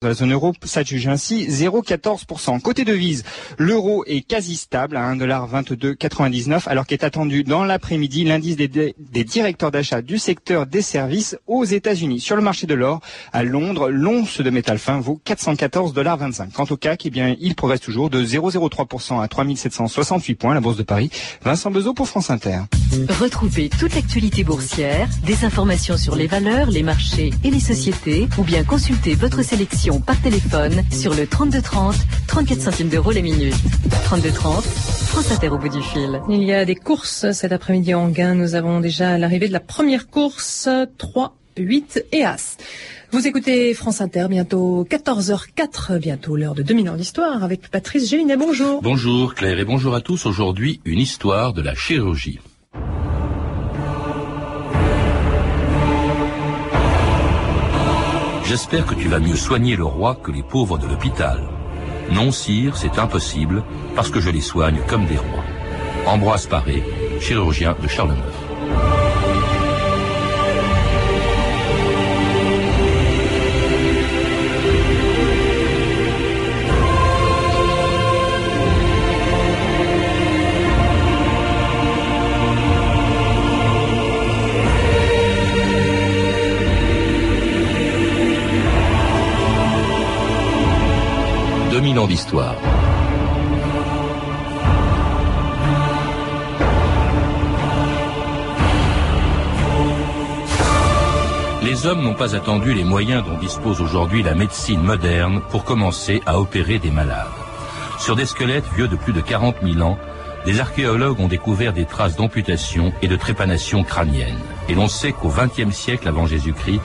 la zone euro s'adjuge ainsi 0,14%. Côté devise, l'euro est quasi stable à 1,2299 alors qu'est attendu dans l'après-midi l'indice des, des, directeurs d'achat du secteur des services aux États-Unis. Sur le marché de l'or, à Londres, l'once de métal fin vaut 414,25 Quant au CAC, eh bien, il progresse toujours de 0,03% à 3768 points. La bourse de Paris. Vincent Bezot pour France Inter. Retrouvez toute l'actualité boursière, des informations sur les valeurs, les marchés et les sociétés, ou bien consultez votre sélection par téléphone sur le 3230, 34 centimes d'euros les minutes. 3230, France Inter au bout du fil. Il y a des courses cet après-midi en gain. Nous avons déjà l'arrivée de la première course 3, 8 et As. Vous écoutez France Inter, bientôt 14h04, bientôt l'heure de 2000 ans d'histoire avec Patrice Gélinet. Bonjour. Bonjour Claire et bonjour à tous. Aujourd'hui, une histoire de la chirurgie. J'espère que tu vas mieux soigner le roi que les pauvres de l'hôpital. Non, sire, c'est impossible, parce que je les soigne comme des rois. Ambroise Paré, chirurgien de Charles IX. 2000 ans d'histoire. Les hommes n'ont pas attendu les moyens dont dispose aujourd'hui la médecine moderne pour commencer à opérer des malades. Sur des squelettes vieux de plus de 40 000 ans, des archéologues ont découvert des traces d'amputation et de trépanation crânienne. Et l'on sait qu'au XXe siècle avant Jésus-Christ,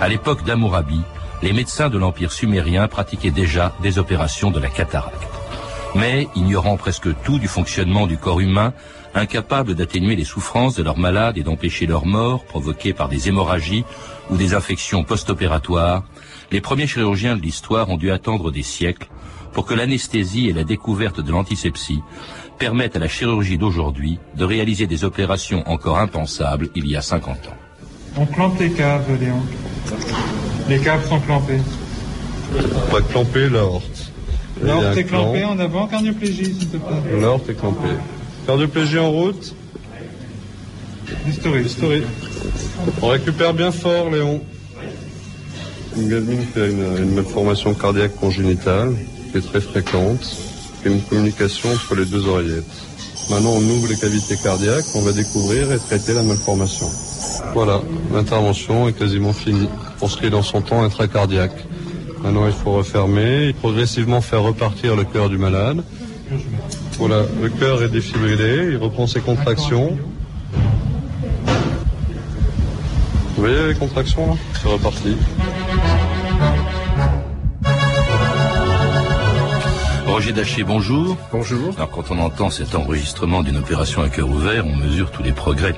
à l'époque d'Amourabi, les médecins de l'Empire sumérien pratiquaient déjà des opérations de la cataracte. Mais, ignorant presque tout du fonctionnement du corps humain, incapables d'atténuer les souffrances de leurs malades et d'empêcher leur mort provoquée par des hémorragies ou des infections post-opératoires, les premiers chirurgiens de l'histoire ont dû attendre des siècles pour que l'anesthésie et la découverte de l'antisepsie permettent à la chirurgie d'aujourd'hui de réaliser des opérations encore impensables il y a 50 ans. On clampe les caves, Léon. Les caves sont clampées. On va clamper l'aorte. L'aorte est clampée en avant, cardioplégie, s'il te plaît. L'aorte est clampée. Cardioplégie en route. Historique. Historique. On récupère bien fort, Léon. Une gamine qui a une, malformation cardiaque congénitale, qui est très fréquente, a une communication entre les deux oreillettes. Maintenant, on ouvre les cavités cardiaques, on va découvrir et traiter la malformation. Voilà, l'intervention est quasiment finie pour ce qui est dans son temps intracardiaque. Maintenant, il faut refermer et progressivement faire repartir le cœur du malade. Voilà, le cœur est défibrillé, il reprend ses contractions. Vous voyez les contractions là C'est reparti. Roger Daché, bonjour. Bonjour. Alors quand on entend cet enregistrement d'une opération à cœur ouvert, on mesure tous les progrès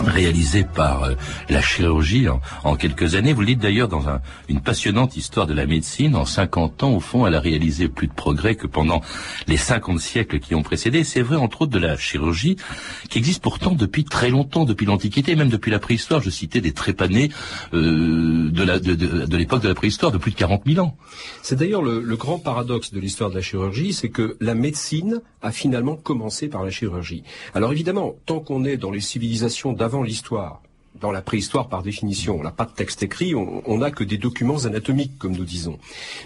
réalisé par euh, la chirurgie en, quelques années. Vous le dites d'ailleurs dans une passionnante histoire de la médecine. En 50 ans, au fond, elle a réalisé plus de progrès que pendant les 50 siècles qui ont précédé. C'est vrai, entre autres, de la chirurgie, qui existe pourtant depuis très longtemps, depuis l'Antiquité, même depuis la préhistoire. Je citais des trépanés euh, de, l'époque de la préhistoire, de plus de 40 000 ans. C'est d'ailleurs le, le grand paradoxe de l'histoire de la chirurgie, c'est que la médecine a finalement commencé par la chirurgie. Alors évidemment, tant qu'on est dans les civilisations d'avant l'histoire, dans la préhistoire par définition, on n'a pas de texte écrit, on n'a que des documents anatomiques, comme nous disons.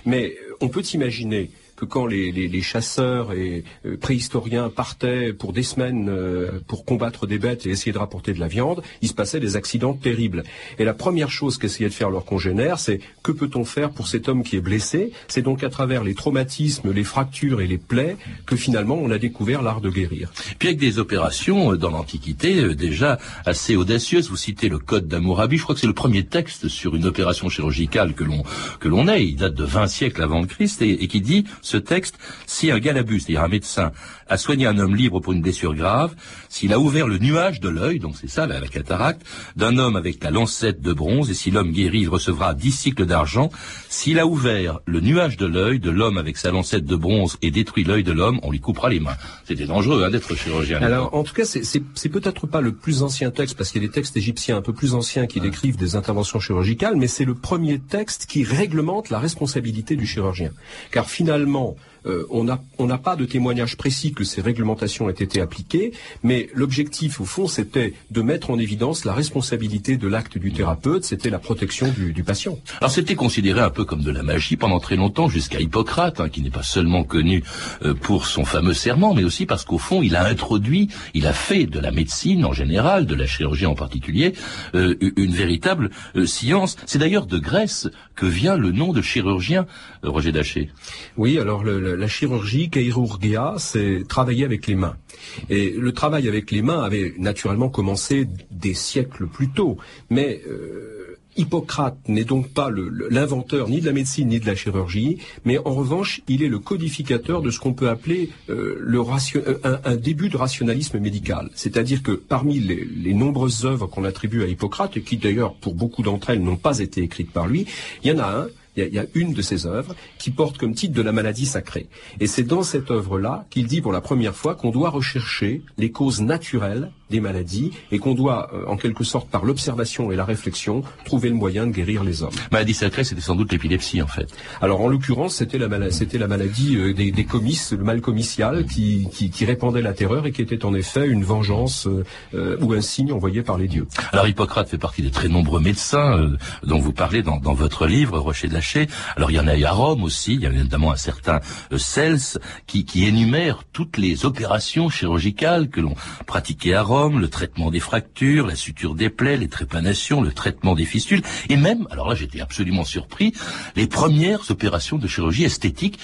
Mais on peut imaginer que quand les, les, les chasseurs et euh, préhistoriens partaient pour des semaines euh, pour combattre des bêtes et essayer de rapporter de la viande, il se passait des accidents terribles. Et la première chose qu'essayaient de faire leurs congénères, c'est que peut-on faire pour cet homme qui est blessé? C'est donc à travers les traumatismes, les fractures et les plaies que finalement on a découvert l'art de guérir. Puis avec des opérations euh, dans l'Antiquité déjà assez audacieuses, vous citez le Code d'Amourabi, je crois que c'est le premier texte sur une opération chirurgicale que l'on que l'on ait, il date de 20 siècles avant le Christ et, et qui dit ce texte, si un galabus, c'est-à-dire un médecin, a soigné un homme libre pour une blessure grave, s'il a ouvert le nuage de l'œil, donc c'est ça la, cataracte, d'un homme avec la lancette de bronze, et si l'homme guéri, il recevra dix cycles d'argent, s'il a ouvert le nuage de l'œil de l'homme avec sa lancette de bronze et détruit l'œil de l'homme, on lui coupera les mains. C'était dangereux hein, d'être chirurgien. Alors en tout cas, c'est peut-être pas le plus ancien texte, parce qu'il y a des textes égyptiens un peu plus anciens, qui décrivent des interventions chirurgicales, mais c'est le premier texte qui réglemente la responsabilité du chirurgien. Car finalement, non. Euh, on n'a pas de témoignage précis que ces réglementations aient été appliquées, mais l'objectif, au fond, c'était de mettre en évidence la responsabilité de l'acte du thérapeute, c'était la protection du, patient. Alors c'était considéré un peu comme de la magie pendant très longtemps, jusqu'à Hippocrate, hein, qui n'est pas seulement connu euh, pour son fameux serment, mais aussi parce qu'au fond, il a introduit, il a fait de la médecine en général, de la chirurgie en particulier, euh, une véritable science. C'est d'ailleurs de Grèce que vient le nom de chirurgien, Roger Daché. Oui, alors le la chirurgie, chirurgia, c'est travailler avec les mains. Et le travail avec les mains avait naturellement commencé des siècles plus tôt. Mais euh, Hippocrate n'est donc pas l'inventeur ni de la médecine ni de la chirurgie, mais en revanche, il est le codificateur de ce qu'on peut appeler euh, euh, un, début de rationalisme médical. C'est-à-dire que parmi les, les nombreuses œuvres qu'on attribue à Hippocrate, et qui d'ailleurs pour beaucoup d'entre elles n'ont pas été écrites par lui, il y en a un il y, a, une de ses œuvres qui porte comme titre de la maladie sacrée. Et c'est dans cette œuvre-là qu'il dit pour la première fois qu'on doit rechercher les causes naturelles des maladies et qu'on doit, euh, en quelque sorte, par l'observation et la réflexion, trouver le moyen de guérir les hommes. Maladie sacrée, c'était sans doute l'épilepsie, en fait. Alors, en l'occurrence, c'était la, maladie, c'était la maladie euh, des, des, comices, le mal comicial, qui, qui, qui, répandait la terreur et qui était en effet une vengeance euh, ou un signe envoyé par les dieux. Alors, Hippocrate fait partie des très nombreux médecins dont vous parlez dans, dans votre livre, Rocher de Laché. Alors, il y en a eu à Rome aussi, il y a notamment un certain Cels qui, qui énumère toutes les opérations chirurgicales que l'on pratiquait à Rome le traitement des fractures, la suture des plaies, les trépanations, le traitement des fistules, et même, alors là j'étais absolument surpris, les premières opérations de chirurgie esthétique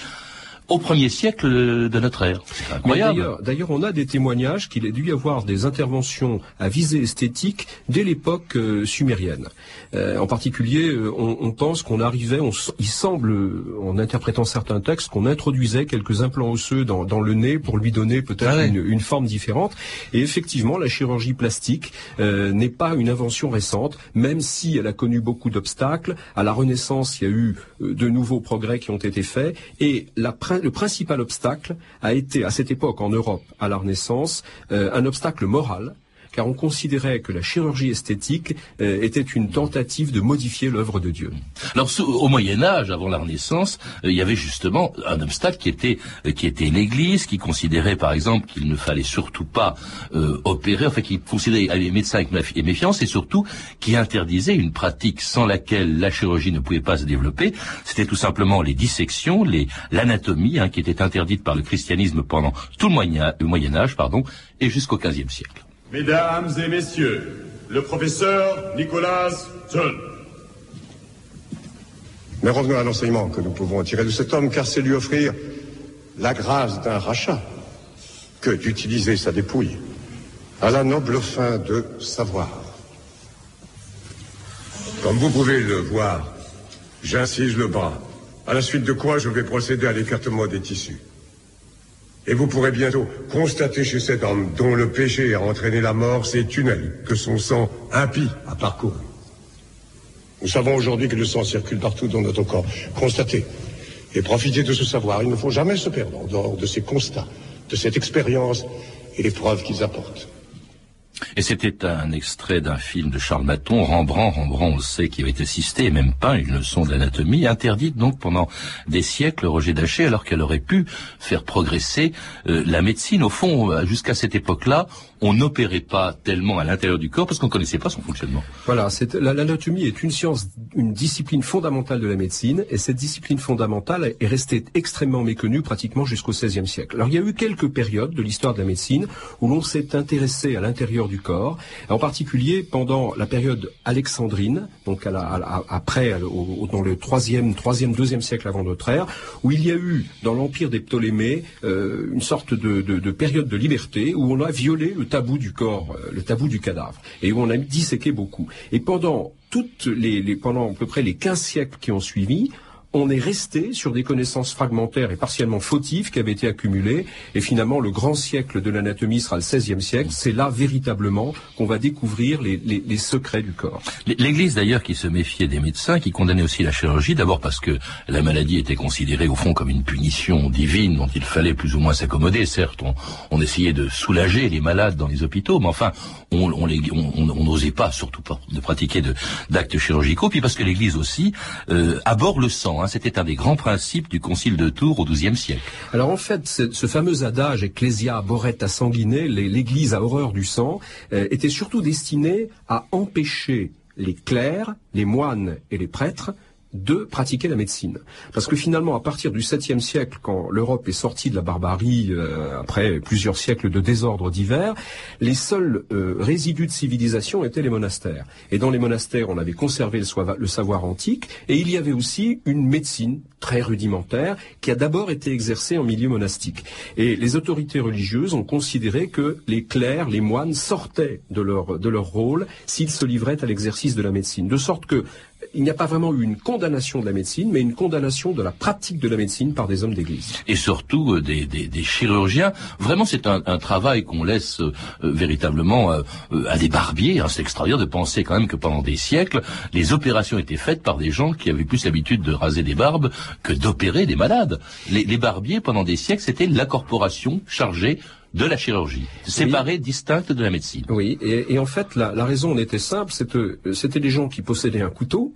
au premier siècle de notre ère. Incroyable. D'ailleurs, on a des témoignages qu'il a dû y avoir des interventions à visée esthétique dès l'époque euh, sumérienne. Euh, en particulier, euh, on, pense qu'on arrivait, il semble, en interprétant certains textes, qu'on introduisait quelques implants osseux dans, le nez pour lui donner peut-être ah une, forme différente. Et effectivement, la chirurgie plastique n'est pas une invention récente, même si elle a connu beaucoup d'obstacles. À la Renaissance, il y a eu de nouveaux progrès qui ont été faits. Et la le principal obstacle a été, à cette époque en Europe, à la Renaissance, euh, un obstacle moral, car on considérait que la chirurgie esthétique euh, était une tentative de modifier l'œuvre de Dieu. Alors au Moyen Âge, avant la Renaissance, euh, il y avait justement un obstacle qui était euh, qui était l'Église, qui considérait par exemple qu'il ne fallait surtout pas opérer, enfin qui considérait les médecins avec méfiance et surtout qui interdisait une pratique sans laquelle la chirurgie ne pouvait pas se développer. C'était tout simplement les dissections, l'anatomie, hein, qui était interdite par le christianisme pendant tout le Moyen, le Moyen Âge, pardon, et jusqu'au XVe siècle. Mesdames et messieurs, le professeur Nicolas John. Mais revenons à l'enseignement que nous pouvons tirer de cet homme, car c'est lui offrir la grâce d'un rachat que d'utiliser sa dépouille à la noble fin de savoir. Comme vous pouvez le voir, j'incise le bras, à la suite de quoi je vais procéder à l'écartement des tissus. Et vous pourrez bientôt constater chez cet homme dont le péché a entraîné la mort ces tunnels que son sang impie à parcourir. Nous savons aujourd'hui que le sang circule partout dans notre corps. Constatez et profitez de ce savoir. Il ne faut jamais se perdre en dehors de ces constats, de cette expérience et les preuves qu'ils apportent. Et c'était un extrait d'un film de Charles Maton, Rembrandt. Rembrandt, on sait, qui avait assisté et même peint une leçon d'anatomie, interdite donc pendant des siècles, Roger Daché, alors qu'elle aurait pu faire progresser euh, la médecine. Au fond, jusqu'à cette époque-là, on n'opérait pas tellement à l'intérieur du corps parce qu'on ne connaissait pas son fonctionnement. Voilà, l'anatomie est une science, une discipline fondamentale de la médecine, et cette discipline fondamentale est restée extrêmement méconnue pratiquement jusqu'au XVIe siècle. Alors il y a eu quelques périodes de l'histoire de la médecine où l'on s'est intéressé à l'intérieur du corps, en particulier pendant la période alexandrine, donc après, dans le troisième, troisième, deuxième siècle avant notre ère, où il y a eu dans l'empire des Ptolémées euh, une sorte de, de période de liberté où on a violé le tabou du corps, euh, le tabou du cadavre, et où on a disséqué beaucoup. Et pendant toutes les, pendant à peu près les 15 siècles qui ont suivi, on est resté sur des connaissances fragmentaires et partiellement fautives qui avaient été accumulées. Et finalement, le grand siècle de l'anatomie sera le XVIe siècle. C'est là véritablement qu'on va découvrir les, les, les, secrets du corps. L'Église d'ailleurs qui se méfiait des médecins, qui condamnait aussi la chirurgie, d'abord parce que la maladie était considérée au fond comme une punition divine dont il fallait plus ou moins s'accommoder. Certes, on, on, essayait de soulager les malades dans les hôpitaux, mais enfin, on n'osait on, on, pas, surtout pas, de pratiquer d'actes chirurgicaux. Puis parce que l'Église aussi euh, aborde le sang. Hein. C'était un des grands principes du Concile de Tours au XIIe siècle. Alors en fait, ce fameux adage Ecclesia à sanguiner, l'Église a horreur du sang, euh, était surtout destiné à empêcher les clercs, les moines et les prêtres de pratiquer la médecine. Parce que finalement, à partir du 7e siècle, quand l'Europe est sortie de la barbarie, euh, après plusieurs siècles de désordres divers, les seuls euh, résidus de civilisation étaient les monastères. Et dans les monastères, on avait conservé le, le savoir antique, et il y avait aussi une médecine très rudimentaire qui a d'abord été exercée en milieu monastique. Et les autorités religieuses ont considéré que les clercs, les moines sortaient de leur, de leur rôle s'ils se livraient à l'exercice de la médecine. De sorte que il n'y a pas vraiment eu une condamnation de la médecine, mais une condamnation de la pratique de la médecine par des hommes d'église. Et surtout euh, des, chirurgiens. Vraiment, c'est un, travail qu'on laisse euh, véritablement euh, à des barbiers. Hein. C'est extraordinaire de penser quand même que pendant des siècles, les opérations étaient faites par des gens qui avaient plus l'habitude de raser des barbes que d'opérer des malades. Les, les barbiers, pendant des siècles, c'était la corporation chargée de la chirurgie, séparée, distincte de la médecine. Oui, et, en fait, la, la, raison en était simple, c'était des gens qui possédaient un couteau,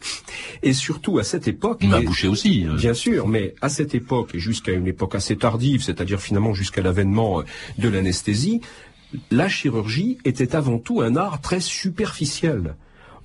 et surtout à cette époque... Un boucher aussi. Euh. Bien sûr, mais à cette époque, et jusqu'à une époque assez tardive, c'est-à-dire finalement jusqu'à l'avènement euh, de l'anesthésie, la chirurgie était avant tout un art très superficiel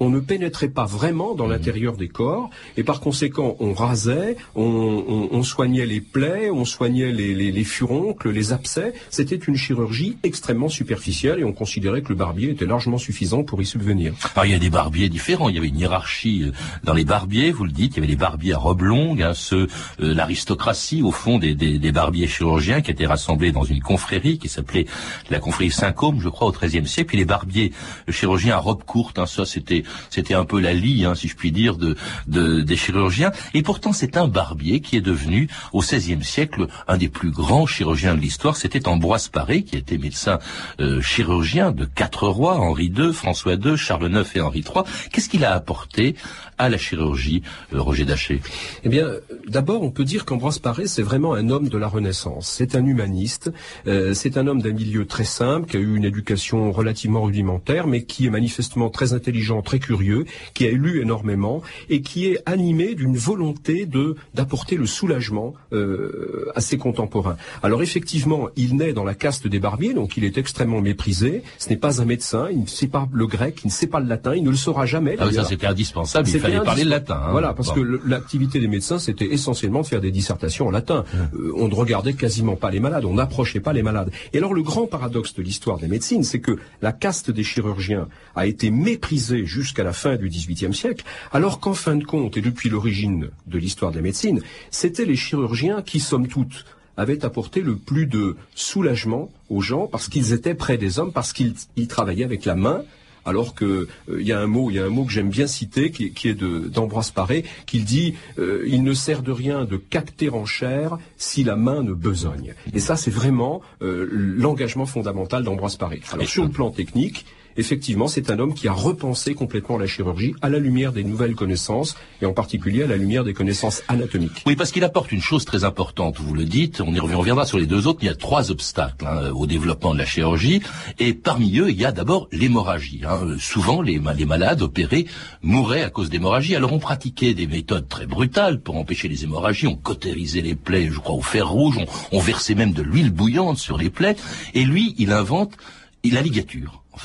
on ne pénétrait pas vraiment dans mmh. l'intérieur des corps, et par conséquent, on rasait, on, soignait les plaies, on soignait les, furoncles, les abcès. C'était une chirurgie extrêmement superficielle, et on considérait que le barbier était largement suffisant pour y subvenir. Alors, il y a des barbiers différents. Il y avait une hiérarchie euh, dans les barbiers, vous le dites. Il y avait les barbiers à robe longue, hein, ceux, euh, l'aristocratie, au fond, des, barbiers chirurgiens qui étaient rassemblés dans une confrérie qui s'appelait la confrérie Saint-Côme, je crois, au XIIIe siècle. Puis les barbiers chirurgiens à robe courte, hein, ça, c'était c'était un peu la lie, hein, si je puis dire, de, des chirurgiens. Et pourtant, c'est un barbier qui est devenu, au XVIe siècle, un des plus grands chirurgiens de l'histoire. C'était Ambroise Paré, qui était médecin euh, chirurgien de quatre rois, Henri II, François II, Charles IX et Henri III. Qu'est-ce qu'il a apporté à la chirurgie, euh, Roger Daché? Eh bien, d'abord, on peut dire qu'Ambroise Paré, c'est vraiment un homme de la Renaissance. C'est un humaniste. Euh, c'est un homme d'un milieu très simple, qui a eu une éducation relativement rudimentaire, mais qui est manifestement très intelligent, très curieux, qui a lu énormément et qui est animé d'une volonté de d'apporter le soulagement euh, à ses contemporains. Alors effectivement, il naît dans la caste des barbiers, donc il est extrêmement méprisé. Ce n'est pas un médecin, il ne sait pas le grec, il ne sait pas le latin, il ne le saura jamais. Ah ça c'était indispensable parler le latin. Hein. Voilà, parce que l'activité des médecins, c'était essentiellement de faire des dissertations en latin. Euh, on ne regardait quasiment pas les malades, on n'approchait pas les malades. Et alors le grand paradoxe de l'histoire des médecines, c'est que la caste des chirurgiens a été méprisée jusqu'à la fin du XVIIIe siècle, alors qu'en fin de compte, et depuis l'origine de l'histoire des médecines, c'était les chirurgiens qui, somme toute, avaient apporté le plus de soulagement aux gens parce qu'ils étaient près des hommes, parce qu'ils travaillaient avec la main, alors que il euh, y a un mot, il y a un mot que j'aime bien citer, qui, est d'Ambroise Paré, qui dit euh, il ne sert de rien de capter en chair si la main ne besogne. Et ça, c'est vraiment euh, l'engagement fondamental d'Ambroise Paré. Alors sur le plan technique, effectivement, c'est un homme qui a repensé complètement la chirurgie à la lumière des nouvelles connaissances, et en particulier à la lumière des connaissances anatomiques. Oui, parce qu'il apporte une chose très importante, vous le dites, on y reviendra sur les deux autres, il y a trois obstacles hein, au développement de la chirurgie, et parmi eux, il y a d'abord l'hémorragie. Hein. Souvent, les, malades opérés mouraient à cause d'hémorragie, alors on pratiquait des méthodes très brutales pour empêcher les hémorragies, on cautérisait les plaies, je crois, au fer rouge, on versait même de l'huile bouillante sur les plaies, et lui, il invente la ligature en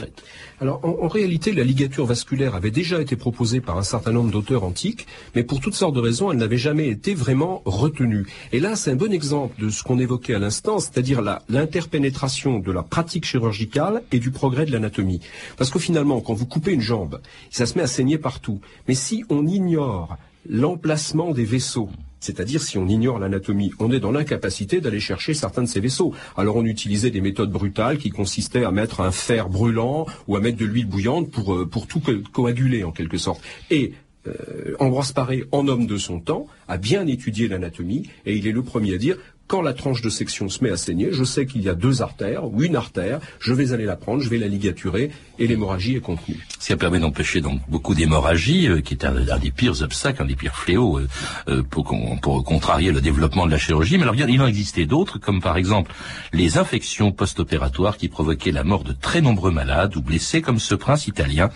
Alors en, réalité, la ligature vasculaire avait déjà été proposée par un certain nombre d'auteurs antiques, mais pour toutes sortes de raisons, elle n'avait jamais été vraiment retenue. Et là, c'est un bon exemple de ce qu'on évoquait à l'instant, c'est-à-dire l'interpénétration de la pratique chirurgicale et du progrès de l'anatomie. Parce que finalement, quand vous coupez une jambe, ça se met à saigner partout. Mais si on ignore l'emplacement des vaisseaux, c'est-à-dire, si on ignore l'anatomie, on est dans l'incapacité d'aller chercher certains de ces vaisseaux. Alors on utilisait des méthodes brutales qui consistaient à mettre un fer brûlant ou à mettre de l'huile bouillante pour, euh, tout coaguler en quelque sorte. Et euh, Ambroise Paré, en homme de son temps, a bien étudié l'anatomie et il est le premier à dire quand la tranche de section se met à saigner, je sais qu'il y a deux artères ou une artère, je vais aller la prendre, je vais la ligaturer et l'hémorragie est contenue. Qui permet d'empêcher donc beaucoup d'hémorragie, euh, qui est un, des pires obstacles, un des pires fléaux euh, euh, pour, pour, contrarier le développement de la chirurgie. Mais alors il en existait d'autres, comme par exemple les infections post-opératoires qui provoquaient la mort de très nombreux malades ou blessés, comme ce prince italien,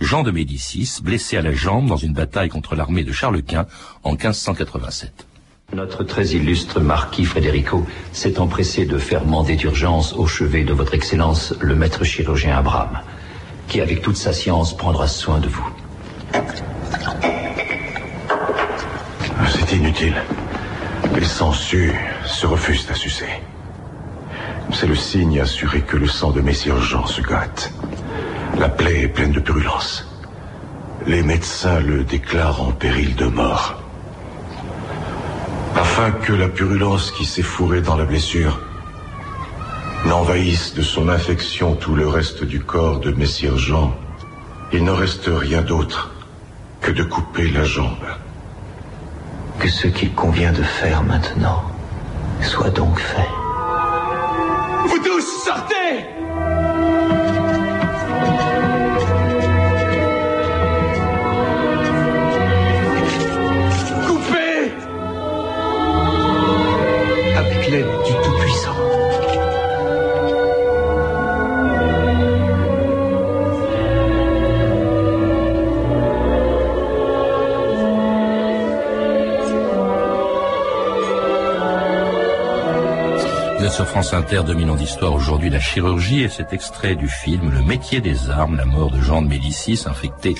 Jean de Médicis, blessé à la jambe dans une bataille contre l'armée de Charles Quint en 1587. Notre très illustre marquis Frédérico s'est empressé de faire mander d'urgence au chevet de votre Excellence le maître chirurgien Abraham, qui avec toute sa science prendra soin de vous. C'est inutile. Les sangsues se refusent à sucer. C'est le signe assuré que le sang de Messire Jean se gâte. La plaie est pleine de purulence. Les médecins le déclarent en péril de mort afin que la purulence qui s'est fourrée dans la blessure n'envahisse de son infection tout le reste du corps de Messire Jean, il ne reste rien d'autre que de couper la jambe. Que ce qu'il convient de faire maintenant soit donc fait. Vous tous sortez sur France Inter, 2000 ans d'histoire aujourd'hui, la chirurgie et cet extrait du film Le métier des armes, la mort de Jean de Médicis, infecté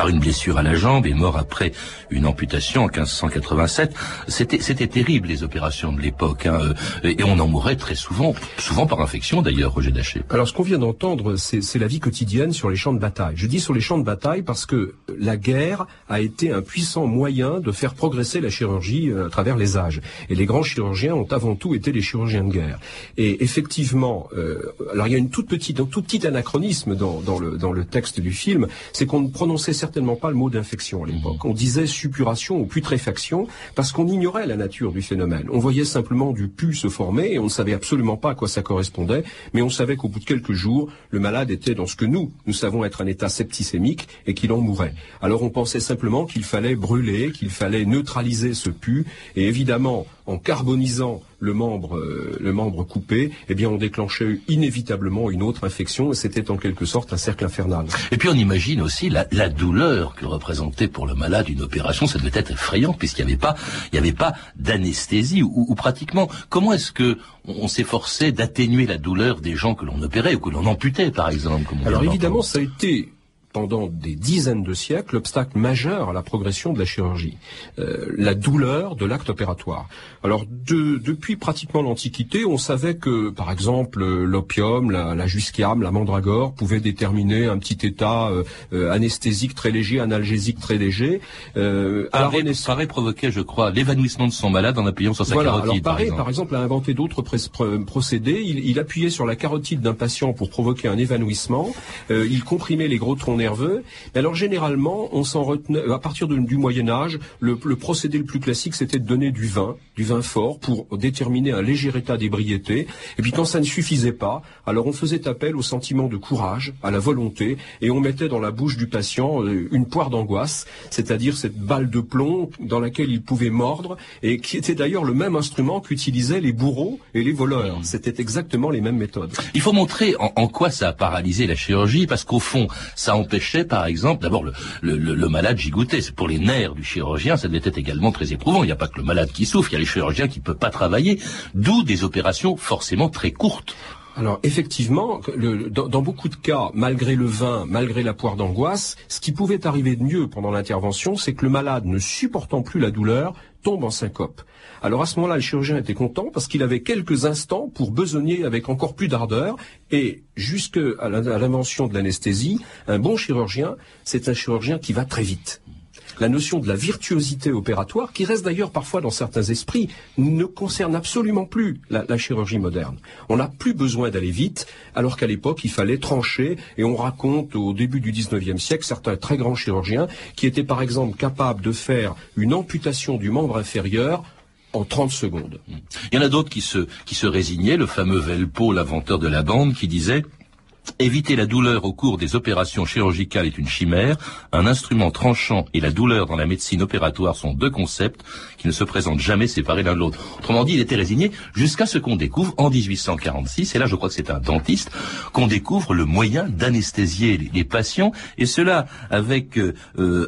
par une blessure à la jambe et mort après une amputation en 1587. C'était, c'était terrible les opérations de l'époque, hein, euh, et on en mourait très souvent, souvent par infection d'ailleurs, Roger Daché. Alors ce qu'on vient d'entendre, c'est, c'est la vie quotidienne sur les champs de bataille. Je dis sur les champs de bataille parce que la guerre a été un puissant moyen de faire progresser la chirurgie euh, à travers les âges. Et les grands chirurgiens ont avant tout été les chirurgiens de guerre. Et effectivement, euh, alors il y a une toute petite, un tout petit anachronisme dans, dans, le, dans le texte du film, c'est qu'on ne prononçait certainement pas le mot d'infection à l'époque. On disait suppuration ou putréfaction parce qu'on ignorait la nature du phénomène. On voyait simplement du pu se former et on ne savait absolument pas à quoi ça correspondait, mais on savait qu'au bout de quelques jours, le malade était dans ce que nous, nous savons être un état septicémique et qu'il en mourait. Alors on pensait simplement qu'il fallait brûler, qu'il fallait neutraliser ce pu et évidemment, en carbonisant le membre, euh, le membre coupé, eh bien, on déclenchait inévitablement une autre infection et c'était en quelque sorte un cercle infernal. Et puis on imagine aussi la, la douleur que représentait pour le malade une opération. Ça devait être effrayant puisqu'il n'y avait pas, il n'y avait pas d'anesthésie ou, ou, pratiquement. Comment est-ce que on, s'efforçait d'atténuer la douleur des gens que l'on opérait ou que l'on amputait, par exemple Alors évidemment, ça a été pendant des dizaines de siècles l'obstacle majeur à la progression de la chirurgie, euh, la douleur de l'acte opératoire. Alors de, depuis pratiquement l'Antiquité, on savait que par exemple l'opium, la, la jusquiame, la mandragore pouvaient déterminer un petit état euh, euh, anesthésique très léger, analgésique très léger. Euh, Paré, Paré provoquait, je crois, l'évanouissement de son malade en appuyant sur sa voilà, carotide. Alors Paré, par exemple, a inventé d'autres procédés. Il, il, appuyait sur la carotide d'un patient pour provoquer un évanouissement. Euh, il comprimait les gros troncs nerveux. alors généralement, on s'en retenait à partir du Moyen Âge. Le, le, procédé le plus classique, c'était de donner du vin, du vin fort, pour déterminer un léger état d'ébriété. Et puis quand ça ne suffisait pas, alors on faisait appel au sentiment de courage, à la volonté, et on mettait dans la bouche du patient euh, une poire d'angoisse, c'est-à-dire cette balle de plomb dans laquelle il pouvait mordre, et qui était d'ailleurs le même instrument qu'utilisaient les bourreaux et les voleurs. C'était exactement les mêmes méthodes. Il faut montrer en, en quoi ça a paralysé la chirurgie, parce qu'au fond, ça par exemple, d'abord le, le, le, malade gigotait. C'est pour les nerfs du chirurgien, ça devait être également très éprouvant. Il n'y a pas que le malade qui souffre, il y a les chirurgiens qui ne peuvent pas travailler, d'où des opérations forcément très courtes. Alors effectivement, le, dans, beaucoup de cas, malgré le vin, malgré la poire d'angoisse, ce qui pouvait arriver de mieux pendant l'intervention, c'est que le malade, ne supportant plus la douleur, tombe en syncope. Alors à ce moment-là, le chirurgien était content parce qu'il avait quelques instants pour besogner avec encore plus d'ardeur. Et jusqu'à l'invention de l'anesthésie, un bon chirurgien, c'est un chirurgien qui va très vite. La notion de la virtuosité opératoire, qui reste d'ailleurs parfois dans certains esprits, ne concerne absolument plus la, chirurgie moderne. On n'a plus besoin d'aller vite, alors qu'à l'époque, il fallait trancher, et on raconte au début du 19e siècle certains très grands chirurgiens qui étaient par exemple capables de faire une amputation du membre inférieur en 30 secondes. Il y en a d'autres qui se, qui se résignaient, le fameux Velpo, l'inventeur de la bande, qui disait Éviter la douleur au cours des opérations chirurgicales est une chimère. Un instrument tranchant et la douleur dans la médecine opératoire sont deux concepts qui ne se présentent jamais séparés l'un de l'autre. Autrement dit, il était résigné jusqu'à ce qu'on découvre en 1846, et là je crois que c'est un dentiste, qu'on découvre le moyen d'anesthésier les, patients, et cela avec euh,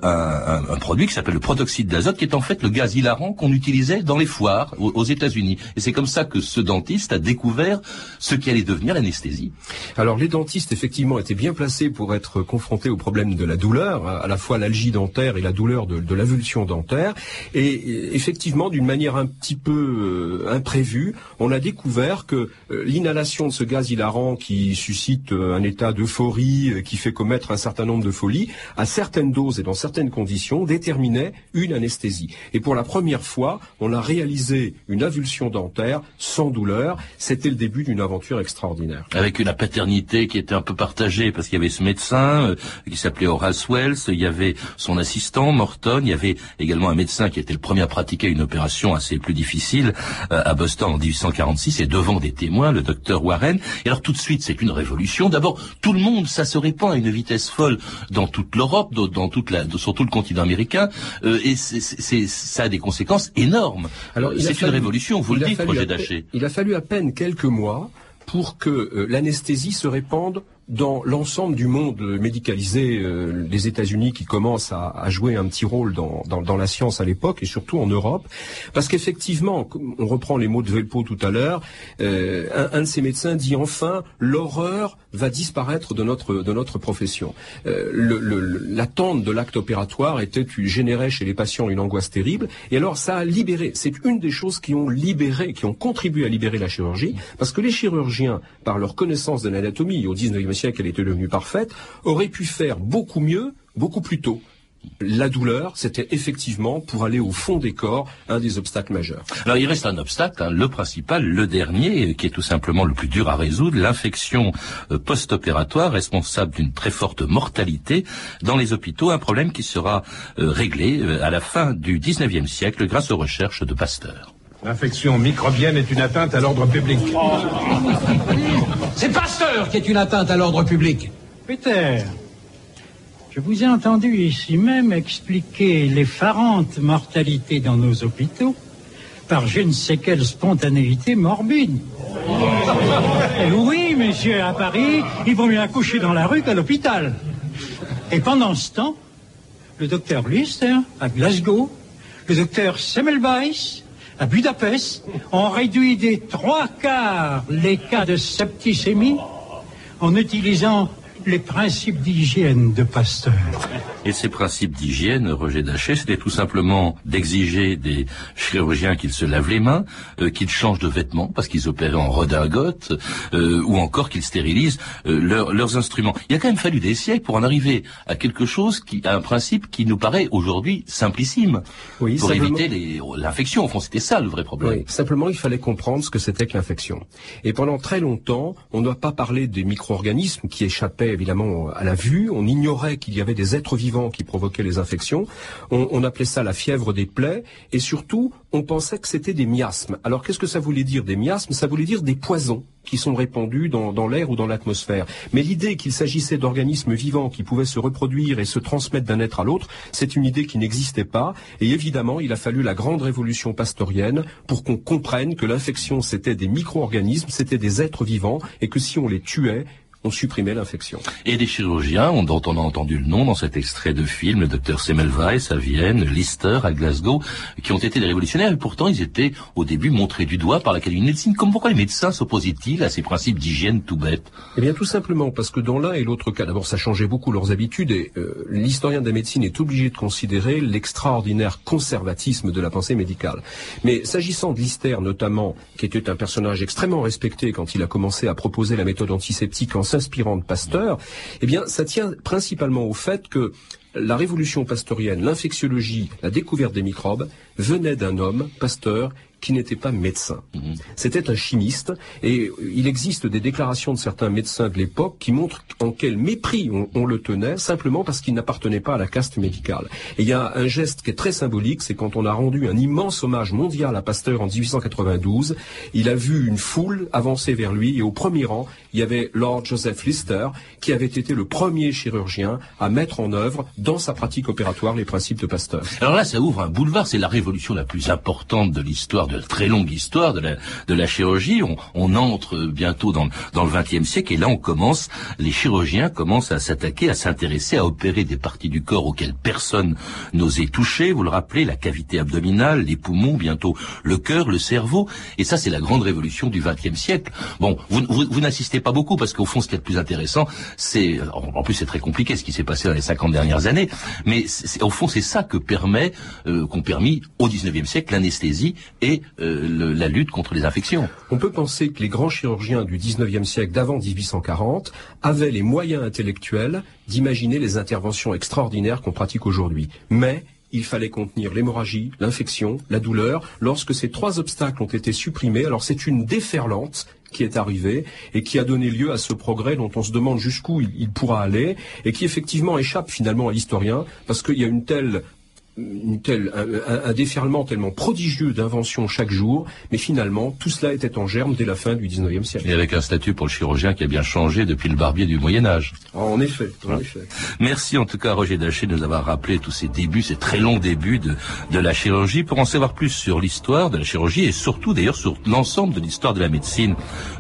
un, un, produit qui s'appelle le protoxyde d'azote, qui est en fait le gaz hilarant qu'on utilisait dans les foires aux, aux États-Unis. Et c'est comme ça que ce dentiste a découvert ce qui allait devenir l'anesthésie. Alors les dentistes effectivement étaient bien placés pour être confrontés au problème de la douleur, à la fois l'algie dentaire et la douleur de, l'avulsion dentaire, et effectivement, d'une manière un petit peu euh, imprévue, on a découvert que euh, l'inhalation de ce gaz hilarant qui suscite euh, un état d'euphorie, qui fait commettre un certain nombre de folies, à certaines doses et dans certaines conditions, déterminait une anesthésie. Et pour la première fois, on a réalisé une avulsion dentaire sans douleur. C'était le début d'une aventure extraordinaire. Avec une paternité qui était un peu partagée, parce qu'il y avait ce médecin qui s'appelait Horace Wells, il y avait son assistant Morton, il y avait également un médecin qui était le premier à pratiquer une opération assez plus difficile euh, à Boston en 1846 et devant des témoins, le docteur Warren. Et alors tout de suite, c'est une révolution. D'abord, tout le monde, ça se répand à une vitesse folle dans toute l'Europe, dans toute la, sur tout le continent américain, euh, et c'est, ça a des conséquences énormes. Alors, c'est une révolution, vous le dites, Roger Daché. Il a fallu à peine quelques mois pour que euh, l'anesthésie se répande dans l'ensemble du monde médicalisé, euh, les États-Unis qui commencent à, jouer un petit rôle dans, la science à l'époque et surtout en Europe, parce qu'effectivement, on reprend les mots de Velpo tout à l'heure, euh, un, de ces médecins dit enfin l'horreur va disparaître de notre profession. Euh, L'attente de l'acte opératoire était générait chez les patients une angoisse terrible, et alors ça a libéré. C'est une des choses qui ont libéré, qui ont contribué à libérer la chirurgie, parce que les chirurgiens, par leur connaissance de l'anatomie au 19e siècle, elle était devenue parfaite, auraient pu faire beaucoup mieux, beaucoup plus tôt la douleur, c'était effectivement, pour aller au fond des corps, un des obstacles majeurs. Alors il reste un obstacle, hein, le principal, le dernier, qui est tout simplement le plus dur à résoudre, l'infection euh, post-opératoire responsable d'une très forte mortalité dans les hôpitaux, un problème qui sera euh, réglé euh, à la fin du 19e siècle grâce aux recherches de Pasteur. L'infection microbienne est une atteinte à l'ordre public. C'est Pasteur qui est une atteinte à l'ordre public. Peter, je vous ai entendu ici même expliquer l'effarante mortalité dans nos hôpitaux par je ne sais quelle spontanéité morbide. Et oui, messieurs, à Paris, il vaut mieux accoucher dans la rue qu'à l'hôpital. Et pendant ce temps, le docteur Lister, à Glasgow, le docteur Semmelweis, à Budapest, ont réduit des trois quarts les cas de septicémie en utilisant les principes d'hygiène de Pasteur. Et ces principes d'hygiène, Roger Dachet, c'était tout simplement d'exiger des chirurgiens qu'ils se lavent les mains, euh, qu'ils changent de vêtements parce qu'ils opèrent en redingote, euh, ou encore qu'ils stérilisent euh, leurs instruments. Il a quand même fallu des siècles pour en arriver à quelque chose qui, à un principe qui nous paraît aujourd'hui simplissime. Oui, pour éviter l'infection. Au fond, c'était ça le vrai problème. Oui, simplement, il fallait comprendre ce que c'était que l'infection. Et pendant très longtemps, on ne doit pas parler des micro-organismes qui échappaient évidemment à la vue. On ignorait qu'il y avait des êtres vivants qui provoquaient les infections. On, on appelait ça la fièvre des plaies. Et surtout, on pensait que c'était des miasmes. Alors qu'est-ce que ça voulait dire des miasmes? Ça voulait dire des poisons qui sont répandus dans, dans l'air ou dans l'atmosphère. Mais l'idée qu'il s'agissait d'organismes vivants qui pouvaient se reproduire et se transmettre d'un être à l'autre, c'est une idée qui n'existait pas. Et évidemment, il a fallu la grande révolution pastorienne pour qu'on comprenne que l'infection, c'était des micro-organismes, c'était des êtres vivants, et que si on les tuait, on supprimait l'infection. Et des chirurgiens, dont on a entendu le nom dans cet extrait de film, le docteur Semmelweis à Vienne, Lister à Glasgow, qui ont été des révolutionnaires, et pourtant ils étaient au début montrés du doigt par l'Académie de médecine. Comme pourquoi les médecins s'opposaient-ils à ces principes d'hygiène tout bêtes Eh bien tout simplement parce que dans l'un et l'autre cas, d'abord ça changeait beaucoup leurs habitudes, et euh, l'historien de la médecine est obligé de considérer l'extraordinaire conservatisme de la pensée médicale. Mais s'agissant de Lister notamment, qui était un personnage extrêmement respecté quand il a commencé à proposer la méthode antiseptique en s'inspirant de Pasteur, eh bien, ça tient principalement au fait que la révolution pasteurienne, l'infectiologie, la découverte des microbes venait d'un homme, Pasteur, qui n'était pas médecin. Mhm. C'était un chimiste, et il existe des déclarations de certains médecins de l'époque qui montrent en quel mépris on, le tenait, simplement parce qu'il n'appartenait pas à la caste médicale. Et il y a un geste qui est très symbolique, c'est quand on a rendu un immense hommage mondial à Pasteur en 1892, il a vu une foule avancer vers lui, et au premier rang, il y avait Lord Joseph Lister, qui avait été le premier chirurgien à mettre en œuvre, dans sa pratique opératoire, les principes de Pasteur. Alors là, ça ouvre un boulevard, c'est la révolution la plus importante de l'histoire de très longue histoire de la, de la chirurgie. On, on entre bientôt dans, dans le XXe siècle et là on commence, les chirurgiens commencent à s'attaquer, à s'intéresser, à opérer des parties du corps auxquelles personne n'osait toucher. Vous le rappelez, la cavité abdominale, les poumons, bientôt le cœur, le cerveau. Et ça, c'est la grande révolution du XXe siècle. Bon, vous, vous, vous n'assistez pas beaucoup parce qu'au fond, ce qui est le plus intéressant, c'est, en plus, c'est très compliqué ce qui s'est passé dans les 50 dernières années, mais au fond, c'est ça que permet, euh, qu'ont permis au XIXe siècle l'anesthésie et euh, la lutte contre les infections. On peut penser que les grands chirurgiens du 19e siècle d'avant 1840 avaient les moyens intellectuels d'imaginer les interventions extraordinaires qu'on pratique aujourd'hui. Mais il fallait contenir l'hémorragie, l'infection, la douleur. Lorsque ces trois obstacles ont été supprimés, alors c'est une déferlante qui est arrivée et qui a donné lieu à ce progrès dont on se demande jusqu'où il, il pourra aller et qui effectivement échappe finalement à l'historien parce qu'il y a une telle une telle, un, un, déferlement tellement prodigieux d'inventions chaque jour, mais finalement, tout cela était en germe dès la fin du 19e siècle. Et avec un statut pour le chirurgien qui a bien changé depuis le barbier du Moyen Âge. En effet, en effet. Merci en tout cas Roger Daché de nous avoir rappelé tous ces débuts, ces très longs débuts de, de la chirurgie. Pour en savoir plus sur l'histoire de la chirurgie et surtout d'ailleurs sur l'ensemble de l'histoire de la médecine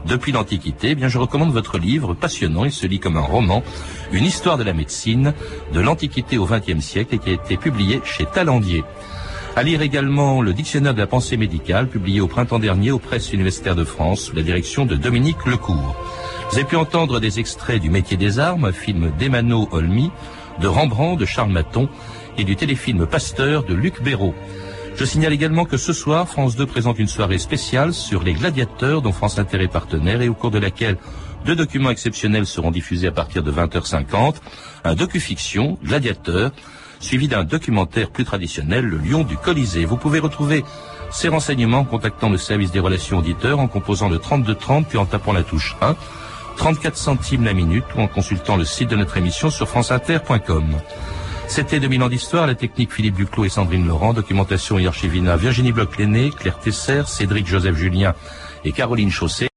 depuis l'Antiquité, eh bien je recommande votre livre passionnant, il se lit comme un roman, Une histoire de la médecine de l'Antiquité au XXe siècle et qui a été publié chez Talendier. À lire également le dictionnaire de la pensée médicale, publié au printemps dernier aux presses universitaires de France, sous la direction de Dominique Lecourt. Vous avez pu entendre des extraits du métier des armes, film d'Emano Olmy, de Rembrandt, de Charles Maton, et du téléfilm Pasteur de Luc Béraud. Je signale également que ce soir, France 2 présente une soirée spéciale sur les gladiateurs dont France Inter est partenaire et au cours de laquelle deux documents exceptionnels seront diffusés à partir de 20h50. Un docu-fiction, Gladiateur, suivi d'un documentaire plus traditionnel, Le Lion du Colisée. Vous pouvez retrouver ces renseignements en contactant le service des relations auditeurs en composant le 3230 puis en tapant la touche 1, 34 centimes la minute ou en consultant le site de notre émission sur franceinter.com. C'était 2000 ans d'histoire, la technique Philippe Duclos et Sandrine Laurent, documentation et archivina Virginie bloch Claire Tesser, Cédric Joseph Julien et Caroline Chausset.